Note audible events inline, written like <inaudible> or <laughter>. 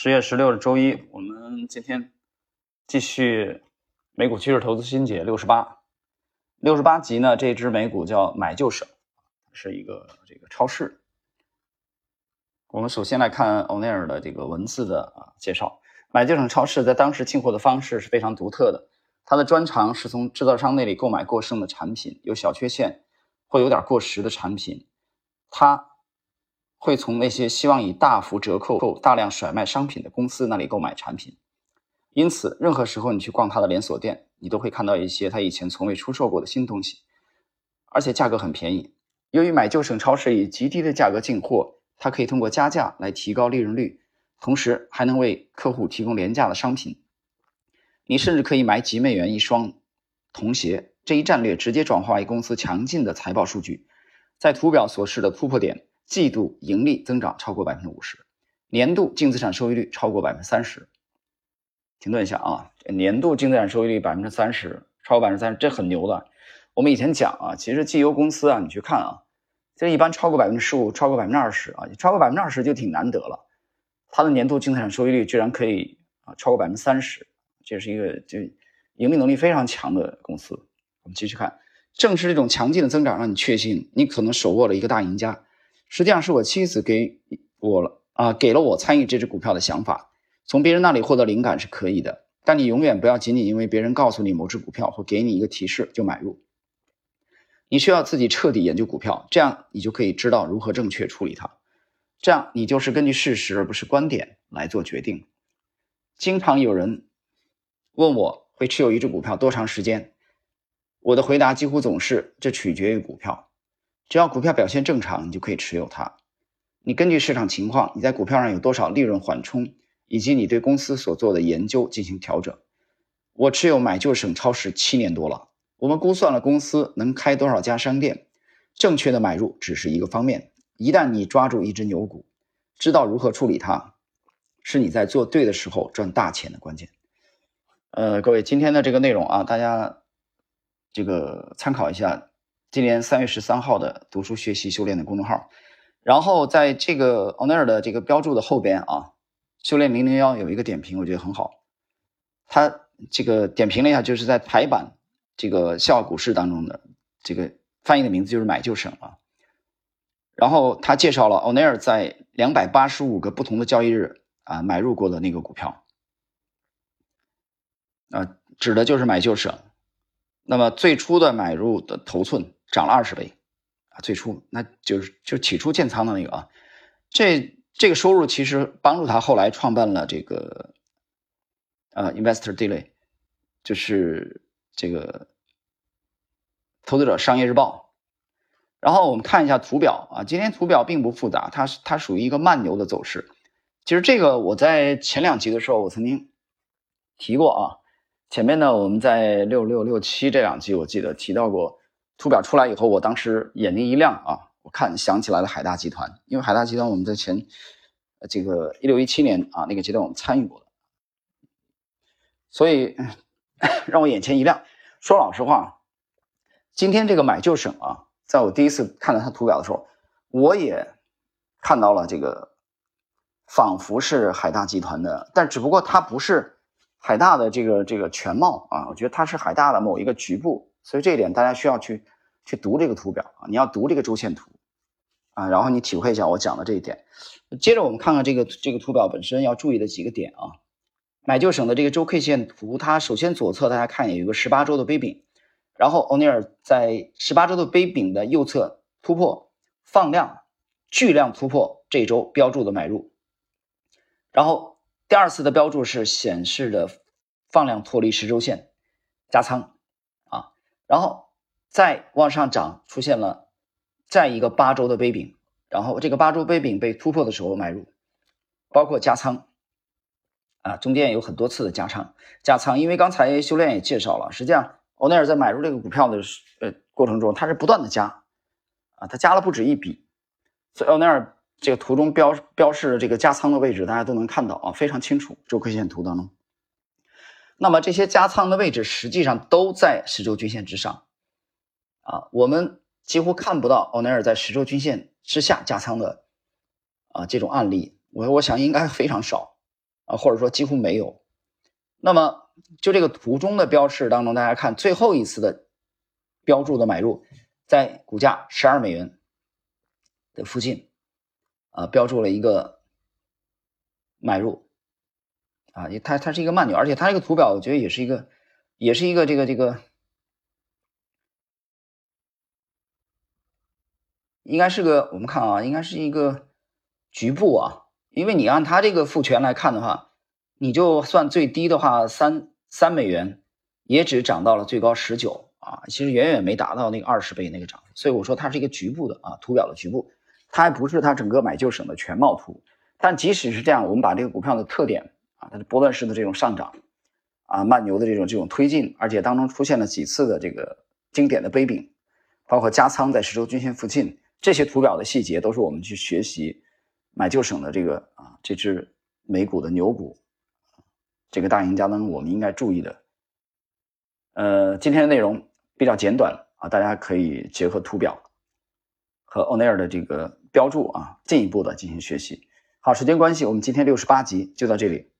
十月十六日周一，我们今天继续美股趋势投资新解六十八，六十八集呢，这只美股叫买就省，是一个这个超市。我们首先来看欧内尔的这个文字的啊介绍，买就省超市在当时进货的方式是非常独特的，它的专长是从制造商那里购买过剩的产品，有小缺陷或有点过时的产品，它。会从那些希望以大幅折扣、大量甩卖商品的公司那里购买产品，因此，任何时候你去逛他的连锁店，你都会看到一些他以前从未出售过的新东西，而且价格很便宜。由于买就省超市以极低的价格进货，它可以通过加价来提高利润率，同时还能为客户提供廉价的商品。你甚至可以买几美元一双童鞋。这一战略直接转化为公司强劲的财报数据，在图表所示的突破点。季度盈利增长超过百分之五十，年度净资产收益率超过百分之三十。停顿一下啊，年度净资产收益率百分之三十，超过百分之三十，这很牛的。我们以前讲啊，其实绩优公司啊，你去看啊，这一般超过百分之十五，超过百分之二十啊，超过百分之二十就挺难得了。它的年度净资产收益率居然可以啊超过百分之三十，这是一个就盈利能力非常强的公司。我们继续看，正是这种强劲的增长，让你确信你可能手握了一个大赢家。实际上是我妻子给我了啊，给了我参与这只股票的想法。从别人那里获得灵感是可以的，但你永远不要仅仅因为别人告诉你某只股票或给你一个提示就买入。你需要自己彻底研究股票，这样你就可以知道如何正确处理它。这样你就是根据事实而不是观点来做决定。经常有人问我会持有一只股票多长时间，我的回答几乎总是这取决于股票。只要股票表现正常，你就可以持有它。你根据市场情况，你在股票上有多少利润缓冲，以及你对公司所做的研究进行调整。我持有买就省超市七年多了，我们估算了公司能开多少家商店。正确的买入只是一个方面，一旦你抓住一只牛股，知道如何处理它，是你在做对的时候赚大钱的关键。呃，各位，今天的这个内容啊，大家这个参考一下。今年三月十三号的读书学习修炼的公众号，然后在这个欧奈尔的这个标注的后边啊，修炼零零幺有一个点评，我觉得很好。他这个点评了一下，就是在台版这个笑傲股市当中的这个翻译的名字就是买就省了。然后他介绍了欧奈尔在两百八十五个不同的交易日啊买入过的那个股票，啊，指的就是买就省。那么最初的买入的头寸。涨了二十倍，啊，最初那就是就起初建仓的那个啊，这这个收入其实帮助他后来创办了这个，呃，Investor Daily，就是这个投资者商业日报。然后我们看一下图表啊，今天图表并不复杂，它是它属于一个慢牛的走势。其实这个我在前两集的时候我曾经提过啊，前面呢我们在六六六七这两集我记得提到过。图表出来以后，我当时眼睛一亮啊！我看想起来了海大集团，因为海大集团我们在前这个一六一七年啊那个阶段我们参与过的，所以 <coughs> 让我眼前一亮。说老实话，今天这个买就省啊，在我第一次看到它图表的时候，我也看到了这个仿佛是海大集团的，但只不过它不是海大的这个这个全貌啊，我觉得它是海大的某一个局部。所以这一点大家需要去去读这个图表啊，你要读这个周线图啊，然后你体会一下我讲的这一点。接着我们看看这个这个图表本身要注意的几个点啊。买就省的这个周 K 线图，它首先左侧大家看有一个十八周的杯柄，然后欧尼尔在十八周的杯柄的右侧突破放量巨量突破这周标注的买入，然后第二次的标注是显示的放量脱离十周线加仓。然后再往上涨，出现了再一个八周的杯柄，然后这个八周杯柄被突破的时候买入，包括加仓。啊，中间有很多次的加仓。加仓，因为刚才修炼也介绍了，实际上欧奈尔在买入这个股票的呃过程中，他是不断的加啊，他加了不止一笔，所以欧奈尔这个图中标标示的这个加仓的位置，大家都能看到啊，非常清楚，周 K 线图当中。那么这些加仓的位置实际上都在十周均线之上，啊，我们几乎看不到欧奈尔在十周均线之下加仓的啊这种案例，我我想应该非常少啊，或者说几乎没有。那么就这个图中的标示当中，大家看最后一次的标注的买入，在股价十二美元的附近啊，标注了一个买入啊，它它是一个慢牛，而且它这个图表我觉得也是一个，也是一个这个这个。应该是个，我们看啊，应该是一个局部啊，因为你按它这个复权来看的话，你就算最低的话，三三美元也只涨到了最高十九啊，其实远远没达到那个二十倍那个涨幅，所以我说它是一个局部的啊，图表的局部，它还不是它整个买旧省的全貌图。但即使是这样，我们把这个股票的特点它的波段式的这种上涨啊，慢牛的这种这种推进，而且当中出现了几次的这个经典的杯柄，包括加仓在十周均线附近。这些图表的细节都是我们去学习买旧省的这个啊这只美股的牛股，这个大赢家当中我们应该注意的。呃，今天的内容比较简短啊，大家可以结合图表和欧奈尔的这个标注啊，进一步的进行学习。好，时间关系，我们今天六十八集就到这里。